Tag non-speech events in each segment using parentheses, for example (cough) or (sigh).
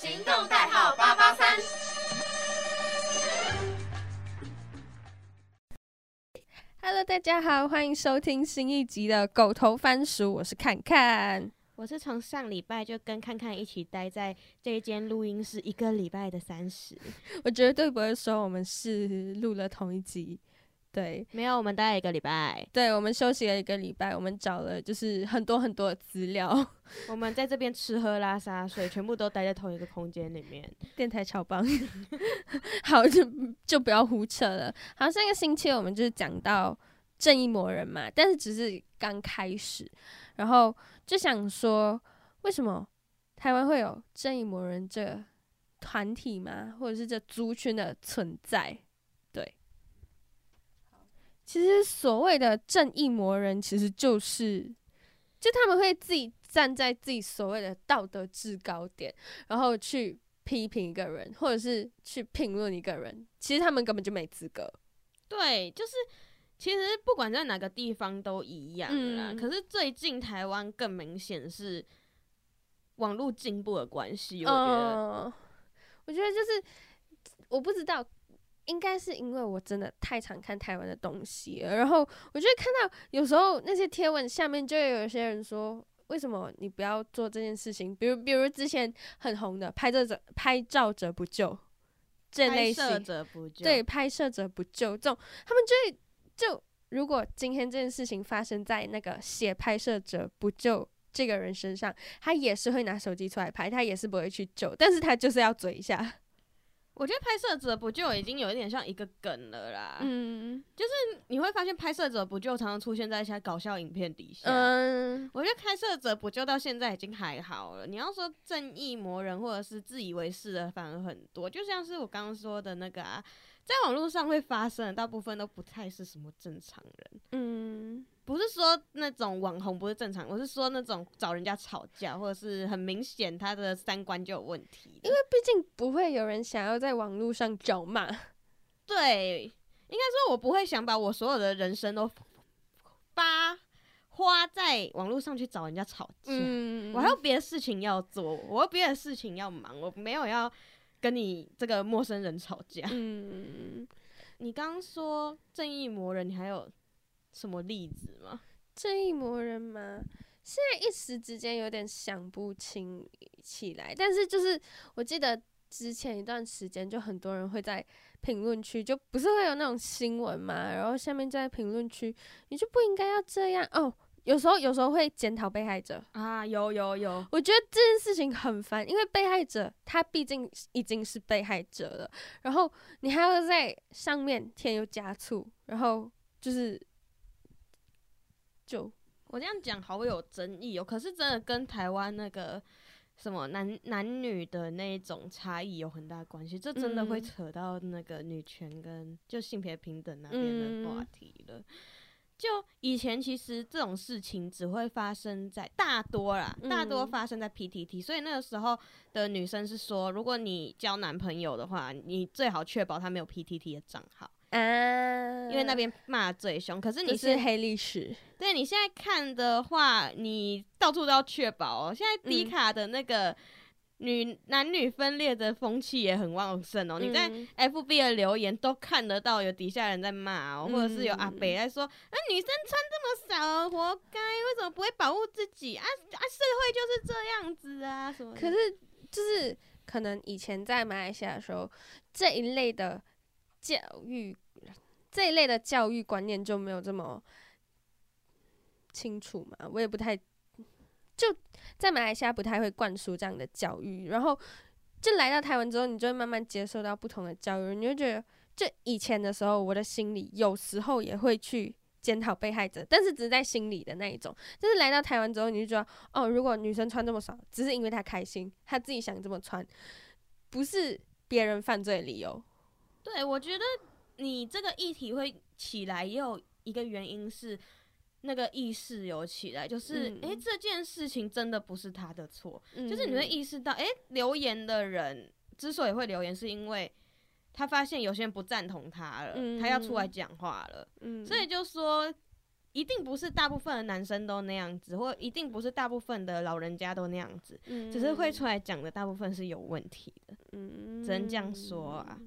行动代号八八三。Hello，大家好，欢迎收听新一集的《狗头番薯》，我是看看。我是从上礼拜就跟看看一起待在这一间录音室一个礼拜的三十，我绝对不会说我们是录了同一集，对，没有，我们待了一个礼拜，对，我们休息了一个礼拜，我们找了就是很多很多的资料，(laughs) 我们在这边吃喝拉撒睡，全部都待在同一个空间里面。(laughs) 电台超棒，(laughs) 好就就不要胡扯了。好，上个星期我们就是讲到正义魔人嘛，但是只是刚开始，然后就想说，为什么台湾会有正义魔人这个团体吗？或者是这族群的存在？对，其实所谓的正义魔人，其实就是就他们会自己站在自己所谓的道德制高点，然后去批评一个人，或者是去评论一个人，其实他们根本就没资格。对，就是其实不管在哪个地方都一样啦。嗯可是最近台湾更明显是网络进步的关系，我觉得。嗯，我觉得就是我不知道，应该是因为我真的太常看台湾的东西了，然后我就会看到有时候那些贴文下面就会有些人说。为什么你不要做这件事情？比如，比如之前很红的拍照者拍照者不救这类拍摄型，者不救，对，拍摄者不救这种，他们就会就如果今天这件事情发生在那个写拍摄者不救这个人身上，他也是会拿手机出来拍，他也是不会去救，但是他就是要嘴一下，我觉得拍摄者不救已经有一点像一个梗了啦。嗯就是你会发现拍摄者不救常常出现在一些搞笑影片底下。嗯我觉得拍摄者不救到现在已经还好了。你要说正义魔人或者是自以为是的，反而很多。就像是我刚刚说的那个啊，在网络上会发生的，大部分都不太是什么正常人。嗯不是说那种网红不是正常，我是说那种找人家吵架，或者是很明显他的三观就有问题。因为毕竟不会有人想要在网络上找骂，(laughs) 对，应该说我不会想把我所有的人生都发花在网络上去找人家吵架。嗯我还有别的事情要做，我有别的事情要忙，我没有要跟你这个陌生人吵架。嗯，你刚刚说正义魔人，你还有什么例子吗？正义魔人吗？现在一时之间有点想不清起来，但是就是我记得之前一段时间，就很多人会在评论区，就不是会有那种新闻嘛，然后下面就在评论区，你就不应该要这样哦。有时候有时候会检讨被害者，啊，有有有，我觉得这件事情很烦，因为被害者他毕竟已经是被害者了，然后你还要在上面添油加醋，然后就是就我这样讲好有争议哦，可是真的跟台湾那个什么男男女的那一种差异有很大关系，这真的会嗯。扯到那个女权跟就性别平等那边的话嗯。题了。就以前其实这种事情只会发生在大多啦，大多嗯发生在 PTT，、所以那个时候的女生是说，如果你交男朋友的话，你最好确保他没有 PTT 的账号，啊，因为那边骂最凶。可是你现是黑历史，对你现在看的话，你到处都要确保哦。现在迪嗯卡的那个女、男女分裂的风气也很旺盛哦。你在嗯 FB 的留言都看得到有底下人在骂哦，或者是有阿嗯北在说，那、女生穿这么少，活该，为什么不会保护自己啊？啊，社会就是这样子啊，什么？可是就是可能以前在马来西亚的时候，这一类的教育，这一类的教育观念就没有这么清楚嘛，我也不太就在马来西亚不太会灌输这样的教育，然后就来到台湾之后，你就会慢慢接受到不同的教育，你就觉得，就以前的时候，我的心里有时候也会去检讨被害者，但是只是在心里的那一种。但是来到台湾之后，你就觉得，哦，如果女生穿这么少，只是因为她开心，她自己想这么穿，不是别人犯罪理由。对，我觉得你这个议题会起来，也有一个原因是那个意识有起来，就是嗯诶，这件事情真的不是他的错，嗯就是你会意识到，诶，留言的人之所以会留言，是因为他发现有些人不赞同他了，他要出来讲话了，嗯，所以就说。一定不是大部分的男生都那样子，或一定不是大部分的老人家都那样子，嗯只是会出来讲的大部分是有问题的，嗯只能这样说啊。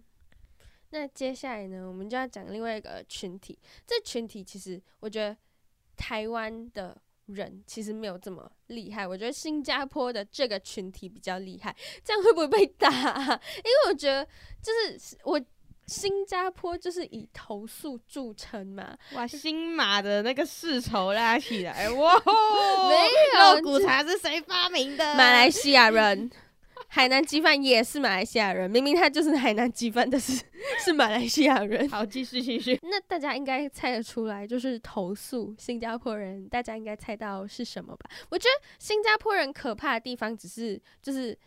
那接下来呢，我们就要讲另外一个群体。这群体其实我觉得台湾的人其实没有这么厉害，我觉得新加坡的这个群体比较厉害。这样会不会被打啊、因为我觉得就是我新加坡就是以投诉著称嘛，哇，新马的那个世仇拉起来，(laughs) 哇！没有肉骨茶是谁发明的？马来西亚人。海南鸡饭也是马来西亚人，明明他就是海南鸡饭，但是 (laughs) 是马来西亚人。好，继续继续。那大家应该猜得出来，就是投诉新加坡人，大家应该猜到是什么吧？我觉得新加坡人可怕的地方只是，就是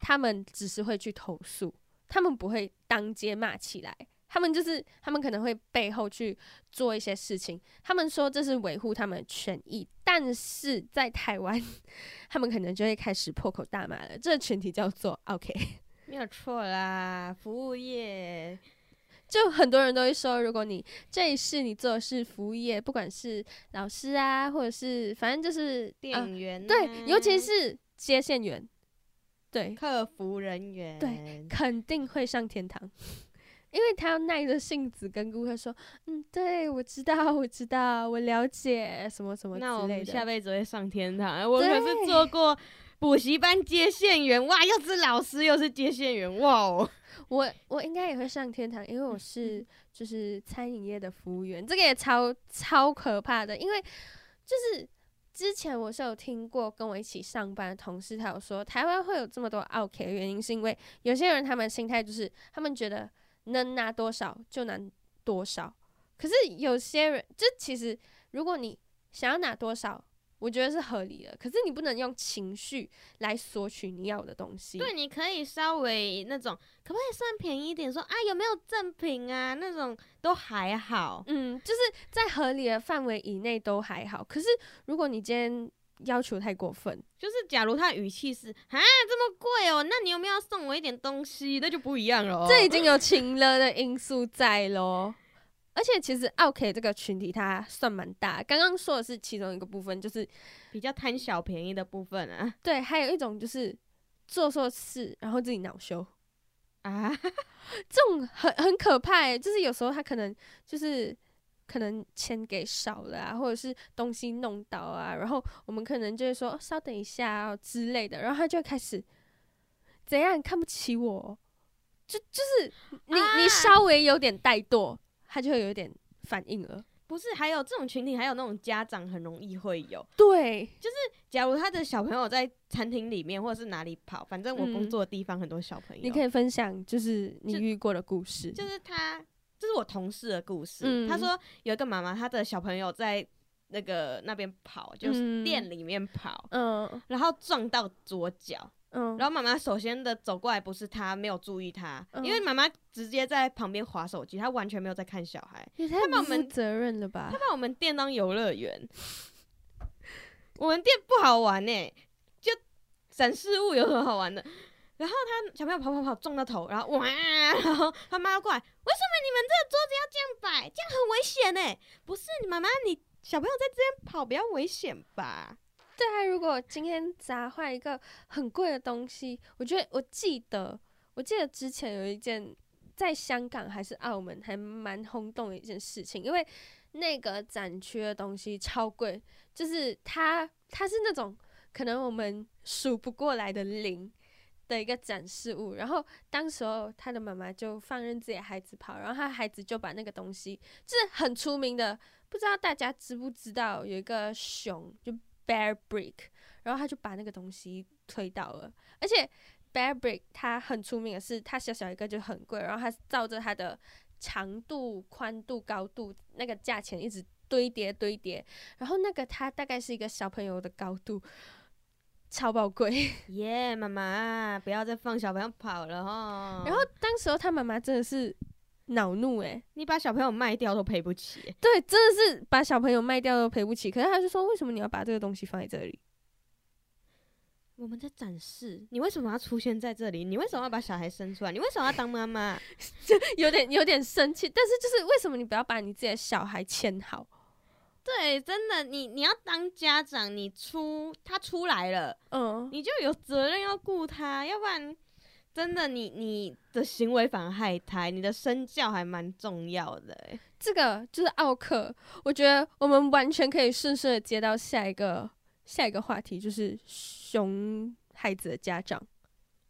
他们只是会去投诉，他们不会当街骂起来，他们就是他们可能会背后去做一些事情，他们说这是维护他们的权益，但是在台湾，他们可能就会开始破口大骂了。这个群体叫做 OK。(laughs) 没有错啦，服务业就很多人都会说，如果你这一世你做的是服务业，不管是老师啊，或者是反正就是啊店员、对，尤其是接线员，对，客服人员，对肯定会上天堂，因为他要耐着性子跟顾客说，嗯，对我知道，我知道，我了解，什么什么那我之类们下。辈子会上天堂。我可是做过补习班接线员，哇，又是老师又是接线员，哇哦！(laughs) 我我应该也会上天堂，因为我嗯是就是餐饮业的服务员，这个也超超可怕的，因为就是之前我是有听过跟我一起上班的同事，他有说台湾会有这么多 OK 的原因，是因为有些人他们心态就是他们觉得能拿多少就拿多少，可是有些人就其实如果你想要拿多少。我觉得是合理的，可是你不能用情绪来索取你要的东西。对，你可以稍微那种，可不可以算便宜一点？说啊，有没有赠品啊？那种都还好。嗯，就是在合理的范围以内都还好。可是如果你今天要求太过分，就是假如他语气是啊这么贵哦，那你有没有要送我一点东西？那就不一样了哦。这已经有情了的因素在咯。而且其实 OK 这个群体它算蛮大，刚刚说的是其中一个部分，就是比较贪小便宜的部分啊对，还有一种就是做错事然后自己恼羞，啊，(laughs) 这种很很可怕欸。就是有时候他可能就是可能钱给少了啊，或者是东西弄倒啊，然后我们可能就会说、哦稍等一下、哦、之类的，然后他就开始怎样看不起我，就就是你、啊。你稍微有点怠惰，他就会有点反应了。不是，还有这种群体，还有那种家长很容易会有。对，就是假如他的小朋友在餐厅里面或者是哪里跑，反正我工嗯。作的地方很多小朋友，你可以分享就是你遇过的故事，就是他，我同事的故事。嗯他说有一个妈妈，她的小朋友在那个那边跑，就是嗯店里面跑，嗯然后撞到左脚，嗯，然后妈妈首先的走过来，不是她没有注意他，嗯因为妈妈直接在旁边划手机，她完全没有在看小孩，也太不负把我们责任了吧她？把我们店当游乐园。我们店不好玩呢、就展示物有什么好玩的？然后他小朋友跑跑跑撞到头，然后哇，(laughs) 然后他妈过来，为什么你们这个桌子要这样摆？这样很危险呢、不是你妈妈，你小朋友在这边跑比较危险吧？对啊，如果今天砸坏一个很贵的东西，我觉得我记得，我记得之前有一件在香港还是澳门还蛮轰动的一件事情，因为那个展区的东西超贵，就是它它是那种可能我们数不过来的零。的一个展示物，然后当时候他的妈妈就放任自己孩子跑，然后他孩子就把那个东西，就是很出名的，不知道大家知不知道有一个熊就 Bear Brick，然后他就把那个东西推倒了，而且 Bear Brick 它很出名的是，它小小一个就很贵，然后它照着它的长度、宽度、高度那个价钱一直堆叠堆叠，然后那个它大概是一个小朋友的高度，超宝贵。(laughs) 耶、妈妈，不要再放小朋友跑了哈。然后当时候他妈妈真的是恼怒诶、你把小朋友卖掉都赔不起、对，真的是把小朋友卖掉都赔不起。可是他就说，为什么你要把这个东西放在这里？我们在展示，你为什么要出现在这里？你为什么要把小孩生出来？你为什么要当妈妈？(laughs) 有点有点生气，但是就是为什么你不要把你自己的小孩牵好？对，真的，你你要当家长，你出他出来了，嗯，你就有责任要顾他，要不然真的你你的行为反而害他，你的身教还蛮重要的欸。这个就是奥克，我觉得我们完全可以顺势的接到下一个下一个话题，就是熊孩子的家长。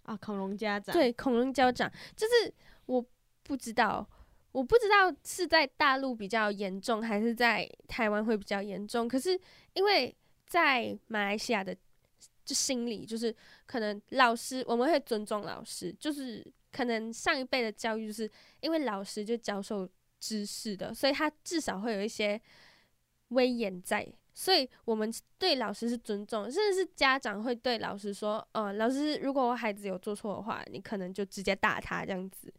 啊，恐龙家长，对，恐龙家长就是我不知道，我不知道是在大陆比较严重，还是在台湾会比较严重。可是因为在马来西亚的就心里，就是可能老师我们会尊重老师，就是可能上一辈的教育，就是因为老师就教授知识的，所以他至少会有一些威严在。所以我们对老师是尊重，甚至是家长会对老师说：“呃，老师，如果我孩子有做错的话，你可能就直接打他这样子。”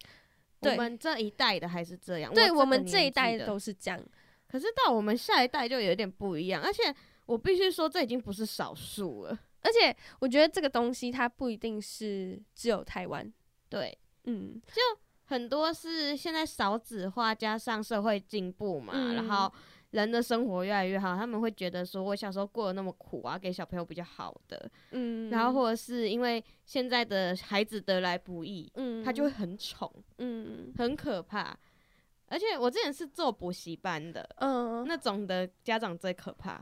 我们这一代的还是这样，对我我们这一代的。都是这样。可是到我们下一代就有点不一样，而且我必须说，这已经不是少数了。而且我觉得这个东西它不一定是只有台湾，对，嗯。就很多是现在少子化加上社会进步嘛，嗯。然后人的生活越来越好，他们会觉得说，我小时候过得那么苦啊，给小朋友比较好的，嗯，然后或者是因为现在的孩子得来不易，嗯，他就会很宠，嗯很可怕。而且我之前是做补习班的，嗯那种的家长最可怕，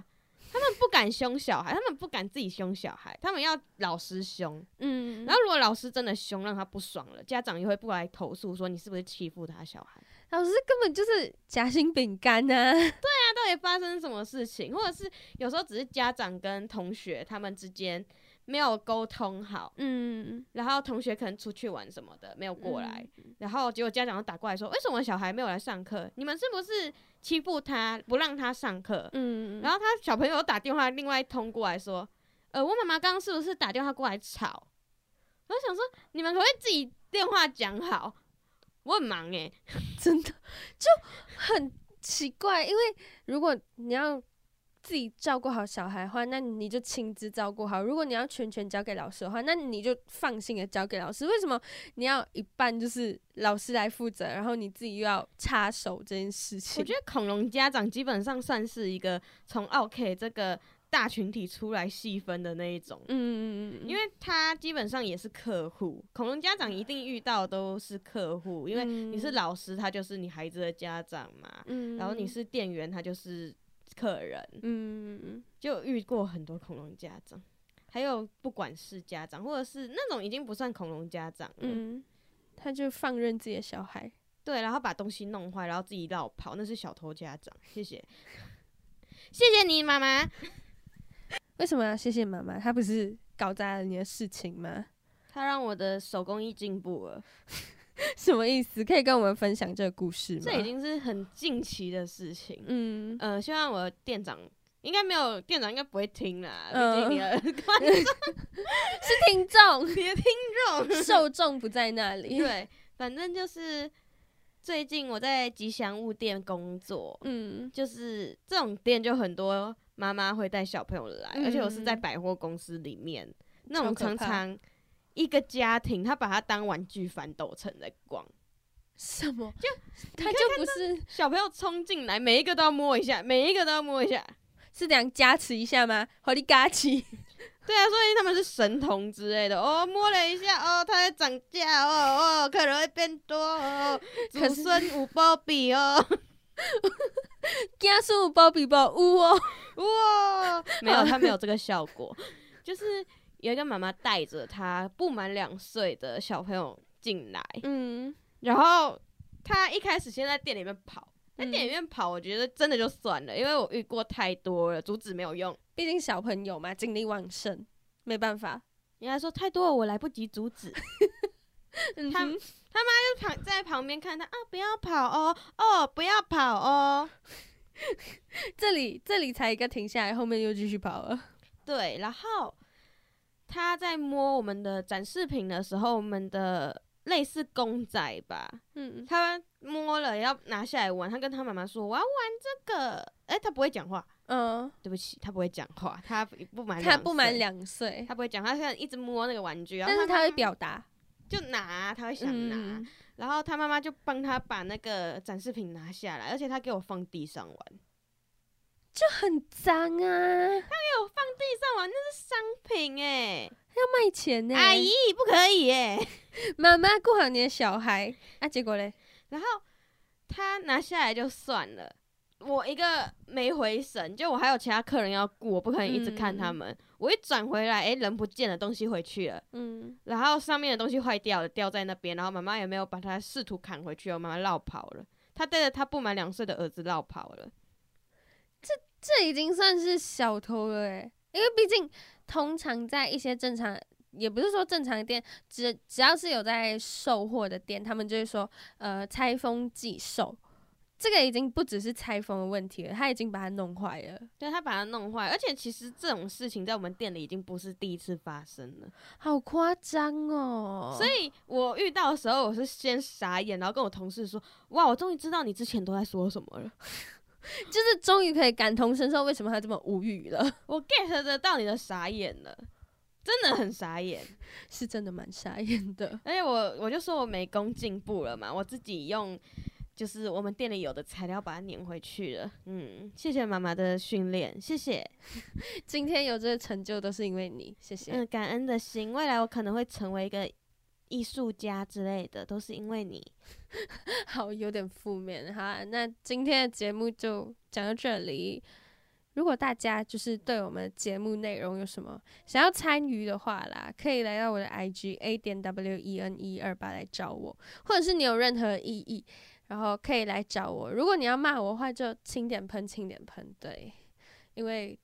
他们不敢凶小孩，他们不敢自己凶小孩，他们要老师凶。嗯，然后如果老师真的凶，让他不爽了，家长也会不来投诉说你是不是欺负他小孩。老师根本就是夹心饼干呢。(laughs) 对啊到底发生什么事情，或者是有时候只是家长跟同学他们之间没有沟通好，嗯，然后同学可能出去玩什么的没有过来，然后结果家长就打过来说，为什么小孩没有来上课？你们是不是欺负他，不让他上课？嗯，然后他小朋友打电话另外通过来说，呃，我妈妈刚刚是不是打电话过来吵？我想说，你们可不可以自己电话讲好？我很忙诶、(laughs) 真的就很奇怪，因为如果你要自己照顾好小孩的话，那你就亲自照顾好；如果你要全权交给老师的话，那你就放心的交给老师。为什么你要一半就是老师来负责，然后你自己又要插手这件事情？我觉得恐龙家长基本上算是一个从 OK 这个大群体出来细分的那一种，嗯，嗯嗯嗯，因为他基本上也是客户。恐龙家长一定遇到都是客户，因为你是老师，他就是你孩子的家长嘛，嗯，然后你是店员，他就是客人。嗯，嗯就遇过很多恐龙家长，还有不管是家长，或者是那种已经不算恐龙家长了，嗯，他就放任自己的小孩。对，然后把东西弄坏，然后自己绕跑，那是小偷家长。谢谢，(laughs) 谢谢你妈妈。为什么要谢谢妈妈？她不是搞砸了你的事情吗？她让我的手工艺进步了，(laughs) 什么意思？可以跟我们分享这个故事吗？这已经是很近期的事情。嗯，呃，希望我的店长应该没有，店长应该不会听啦，毕嗯竟你的 (laughs) 是听众，你的听众。受众不在那里。(laughs) 对，反正就是最近我在吉祥物店工作，嗯就是这种店就很多妈妈会带小朋友来，而且我是在嗯百货公司里面，那种常常一个家庭他把它当玩具反斗城在逛，(laughs) 什么？就他就不是小朋友冲进来，每一个都要摸一下，每一个都要摸一下。是这样加持一下吗？好你嘎起，对啊，所以他们是神童之类的哦，摸了一下哦，它在涨价哦哦，可能会变多哦，可孙五包比哦，(laughs) (laughs) 加速包比包呜哦。哇，(laughs) 没有，他没有这个效果，就是有一个妈妈带着她不满两岁的小朋友进来，嗯，然后他一开始先在店里面跑，在嗯店里面跑，我觉得真的就算了，因为我遇过太多了，阻止没有用。毕竟小朋友嘛，精力旺盛，没办法。人家说太多了，我来不及阻止，(laughs) (laughs) 他他妈就旁在旁边看他啊，不要跑哦，哦，不要跑哦。(laughs) 这里这里才一个停下来，后面又继续跑了。(laughs) 对，然后他在摸我们的展示品的时候，我们的类似公仔吧，嗯，他摸了要拿下来玩，他跟他妈妈说我要玩这个，诶，他不会讲话，嗯，对不起，他不会讲话，他不满他不满两岁，他不会讲话，他现在一直摸那个玩具，然后但是他会表达。就拿，他会想拿，嗯，然后他妈妈就帮他把那个展示品拿下来，而且他给我放地上玩，就很脏啊，他给我放地上玩，那是商品哎、卖钱呢、阿姨不可以耶、(laughs) 妈妈顾好你的小孩啊，结果嘞，然后他拿下来就算了，我一个没回神，就我还有其他客人要顾，我不可能一直看他们。我一转回来，诶，人不见了，东西回去了，嗯，然后上面的东西坏掉了，掉在那边，然后妈妈也没有把它试图砍回去，我妈妈绕跑了。她带着她不满两岁的儿子绕跑了。这这已经算是小偷了诶、因为毕竟通常在一些正常，也不是说正常的店，只只要是有在售货的店，他们就会说，呃，拆封寄售。这个已经不只是拆封的问题了，他已经把它弄坏了，对他把它弄坏，而且其实这种事情在我们店里已经不是第一次发生了。好夸张哦！所以我遇到的时候，我是先傻眼，然后跟我同事说：“哇，我终于知道你之前都在说什么了。(laughs) 就是终于可以感同身受，为什么他这么无语了？(laughs) 我 get 得到你的傻眼了，真的很傻眼。(laughs) 是真的蛮傻眼的。而且我我就说我美工进步了嘛，我自己用就是我们店里有的材料把它粘回去了。嗯，谢谢妈妈的训练，谢谢。(laughs) 今天有这个成就都是因为你，谢谢。嗯，感恩的心，未来我可能会成为一个艺术家之类的，都是因为你。(laughs) 好，有点负面哈。那今天的节目就讲到这里。如果大家就是对我们节目内容有什么想要参与的话啦，可以来到我的 IG A 点 W E N 一二八来找我，或者是你有任何异议，然后可以来找我。如果你要骂我的话，就轻点喷，轻点喷，对，因为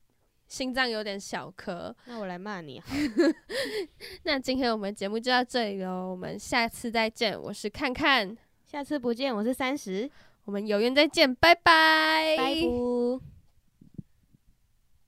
心脏有点小颗。那我来骂你好了，(laughs) 那今天我们节目就到这里喽，我们下次再见。我是看看，下次不见，我是三十，我们有缘再见，拜拜，拜拜。